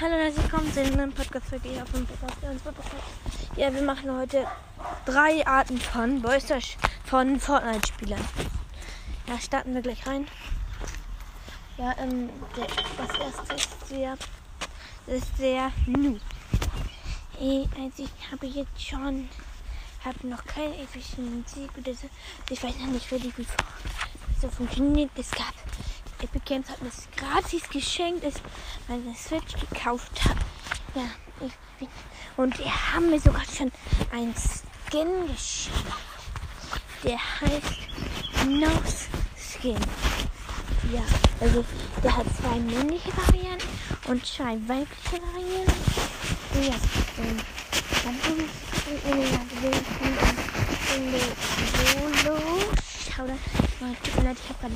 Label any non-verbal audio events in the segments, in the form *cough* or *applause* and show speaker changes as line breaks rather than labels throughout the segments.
Hallo und herzlich willkommen zu einem Podcast-Folge hier auf dem Podcast. Ja, wir machen heute drei Arten von Boyster von Fortnite-Spielern. Ja, starten wir gleich rein. Ja, ähm, der, das erste ist sehr, ist sehr Noob. Also ich habe jetzt schon, habe noch keine Effizienz oder so. Ich weiß noch nicht wirklich, wie so funktioniert. Es gab Epic Games hat mir das gratis geschenkt, als ich meine Switch gekauft habe. Ja, ich bin. Und die haben mir sogar schon einen Skin geschenkt. Der heißt Nose Skin. Ja, also der hat zwei männliche Varianten und zwei weibliche Varianten. Ja, ähm, dann bin ich in der Solo. Schau da mal, tut mir leid, ich habe gerade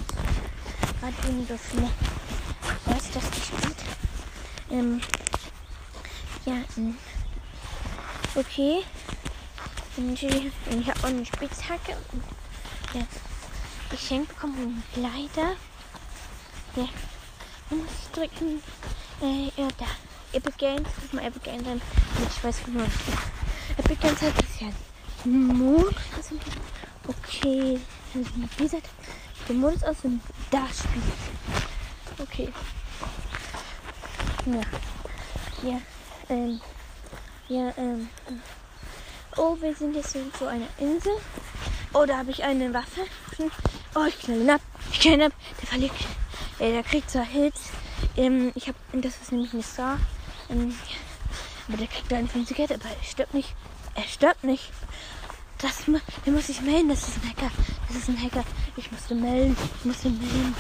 gerade weniger viele was das gespielt. Ähm, ja, ähm, okay. Und ich habe auch eine Spitzhacke. Ja, geschenkt bekommen. Und leider. Ja, man muss drücken. Äh, ja, da. Epic Games. Das ist mal Epic Games sein. Ich weiß nicht, Epic Games hat das ja Mond. Okay. Also, wie gesagt, den Modus aus und da spielen. Okay. Ja. Ja. Ähm. Ja, ähm. Oh, wir sind jetzt irgendwo einer Insel. Oh, da habe ich eine Waffe. Oh, ich knall ihn ab. Ich knall ihn ab. Der verliert. Äh, der kriegt zwar Hits. Ähm, ich habe. Das ist nämlich eine Star. Ähm, aber der kriegt da einen 50 aber er stirbt nicht. Er stirbt nicht. Das, der muss sich melden. Das ist ein Hacker. Das ist ein Hacker. Ich musste melden. Ich musste melden.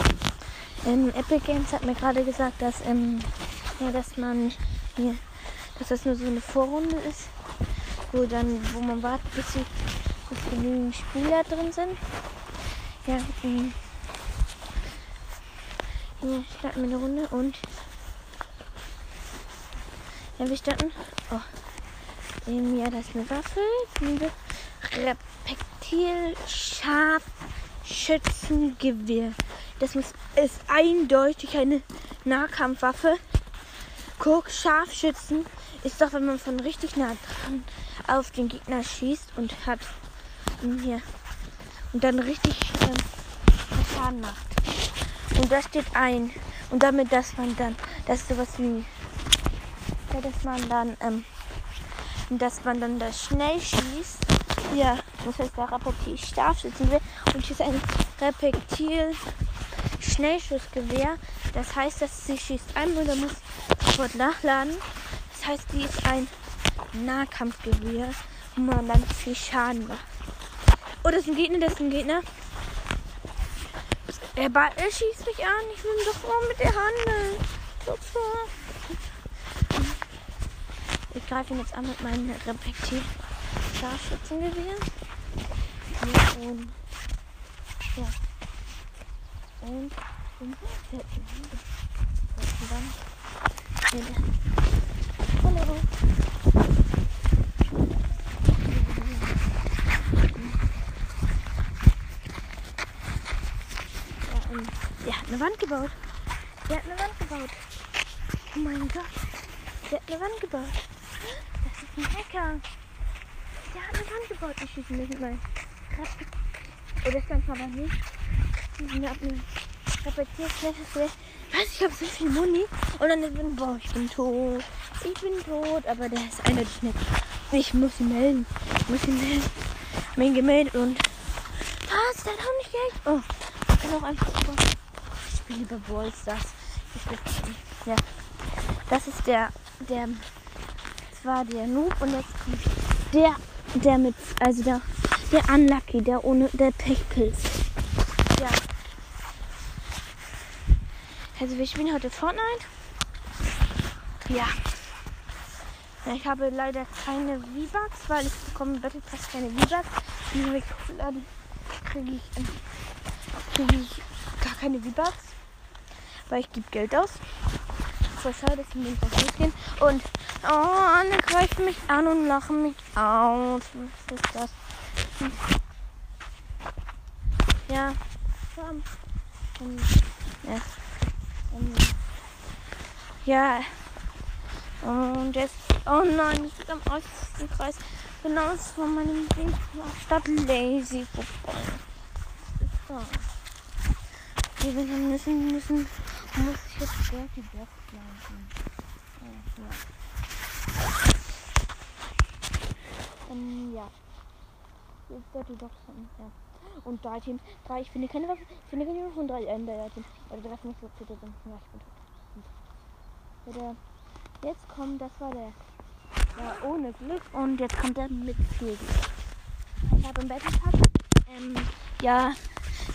Ähm, Epic Games hat mir gerade gesagt, dass, ähm, ja, dass man hier, dass das nur so eine Vorrunde ist, wo dann, wo man wartet, bis, sie, bis genügend Spieler drin sind. Ja, ähm, hier starten wir eine Runde und ja, wir starten. Oh. Ähm, ja, das ist eine Waffe. Reptil Scharfschützengewehr. Das muss, ist eindeutig eine Nahkampfwaffe. Guck, Scharfschützen ist doch, wenn man von richtig nah dran auf den Gegner schießt und hat hier und dann richtig ähm, Schaden macht. Und da steht ein. Und damit, dass man dann, das ist sowas wie, dass man dann, ähm, dass man dann das schnell schießt ja, das heißt der Reptil Scharfschützengewehr und hier ist ein Reptil Schnellschussgewehr. Das heißt, dass sie schießt einmal, dann muss sofort nachladen. Das heißt, die ist ein Nahkampfgewehr, wo man dann viel Schaden macht. Oh, das ist ein Gegner, das ist ein Gegner. Er, er schießt mich an. Ich will doch mal mit der Hand. Ich greife ihn jetzt an mit meinem Reptil Scharfschützengewehr. Ja, und, ja. Und, und, und dann, hallo. Der hat eine Wand gebaut. Der hat eine Wand gebaut. Oh mein Gott. Der hat eine Wand gebaut. Das ist ein Hacker. Der hat eine Wand gebaut. Ich schieße nicht mal. Oh, das kann ich aber nicht. Ich habe eine Repetierfläche. Was? Ich habe so viel Muni. Und dann bin boah, ich bin tot. Ich bin tot. Aber der ist eindeutig nicht. Ich muss ihn melden. Ich muss ihn melden. Ich bin gemeldet und. Was? Der hat auch nicht Geld. Oh, ich kann auch einfach. Ich spiele lieber Brawl Stars. Ich bin. Ja. Das ist der. Der. Das war der Noob und jetzt kommt der der mit, also der, der Unlucky, der ohne, der Pechpilz. Ja. Also wir spielen heute Fortnite. Ja. Ich habe leider keine V-Bucks, weil ich bekomme Battle Pass keine V-Bucks. Die hochgeladen, kriege ich, ähm, kriege ich gar keine V-Bucks, weil ich gebe Geld aus. Voll schade, wir nicht losgehen. Und Oh, alle greifen mich an und lachen mich aus. Was ist das? Hm. Ja. Ja. Und jetzt, oh nein, ich bin am äußersten Kreis. Genau von meinem Stadt Lazy vorbei. Wir müssen, müssen, muss ich jetzt Dirty Block planten. Ja. Ähm, ja. Hier ist Dirty Block ja. Und drei Teams. Drei, ich finde keine Waffe. Ich finde keine Waffe und drei Ender Teams. Oder drei nicht so viele sind. Ja, ich bin tot. Ja, der jetzt kommt, das war der ja, ohne Glück. Und jetzt kommt er mit viel Glück. Ich habe im Battle Pass, ähm, ja,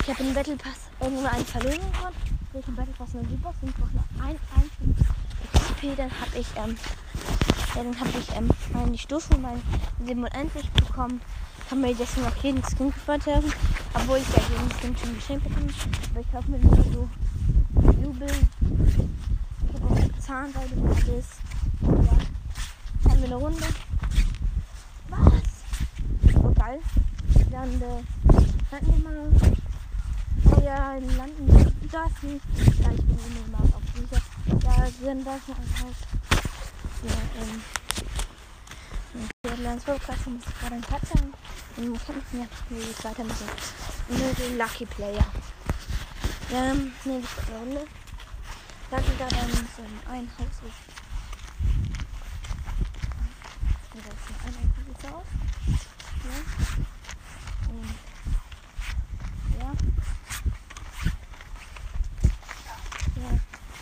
ich habe im Battle Pass irgendwann einen verloren gewonnen. Durch den Battle Pass nur Boss und brauche noch ein einziges XP. Dann habe ich, ähm, ja, dann habe ich, ähm, meine Stufe, mein 97 bekommen. Kann mir jetzt noch jeden Skin verteilen. Obwohl ich ja jeden Skin schon geschenkt bekomme. Aber ich kaufe mir nur so Jubel. Ich habe auch Zahnseide und alles. Ja haben wir eine Runde. Was? So geil. Dann äh, landen wir mal. Wir da ist ein, ja, ich bin immer auf dieser. Da sind das ein Haus. Ja, ähm. Wir haben so krass, muss gerade ein Platz haben. Und wir kämpfen ja wie es weiter mit dem Lucky Player. Ähm, ne, das ist eine Runde. Da geht da dann so ein Haus ist. wieder ist ein Haus. Ja. Und ja. Ja,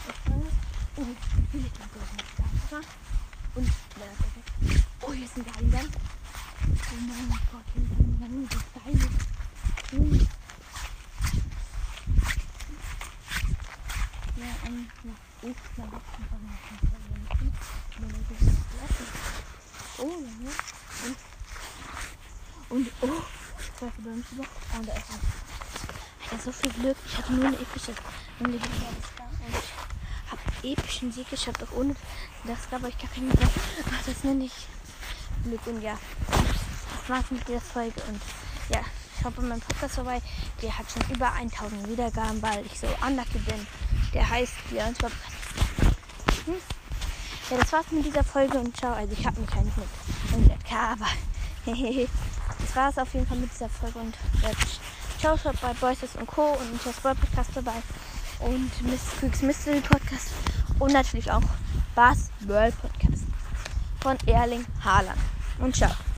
ich fange. Oh, hier ist ein Kamera. Und ja, Oh, hier ist ein Geigen. Oh mein Gott, Gang, das Geil. Hm. Ja, ähm, ich ich Oh, ja. Und, und oh, zwei Verbindungen. Und. Ich so viel Glück. Ich hatte nur eine epische. Und ich habe epischen Sieg geschafft. Auch ohne das gab ich gar keinen Glück. Ach, das nenne ich Glück. Und ja, war's mit der Folge. Und ja, schaut bei meinem Podcast vorbei. Der hat schon über 1000 Wiedergaben, weil ich so unlucky bin. Der heißt Björns Podcast. Hm? Ja, das war's mit dieser Folge und ciao. Also ich habe mich eigentlich mit 100k, aber *laughs* das war's auf jeden Fall mit dieser Folge und jetzt ciao, schaut bei Voices und Co. und das World Podcast dabei und Miss Quick's Mystery Podcast und natürlich auch Bars World Podcast von Erling Haaland. Und ciao.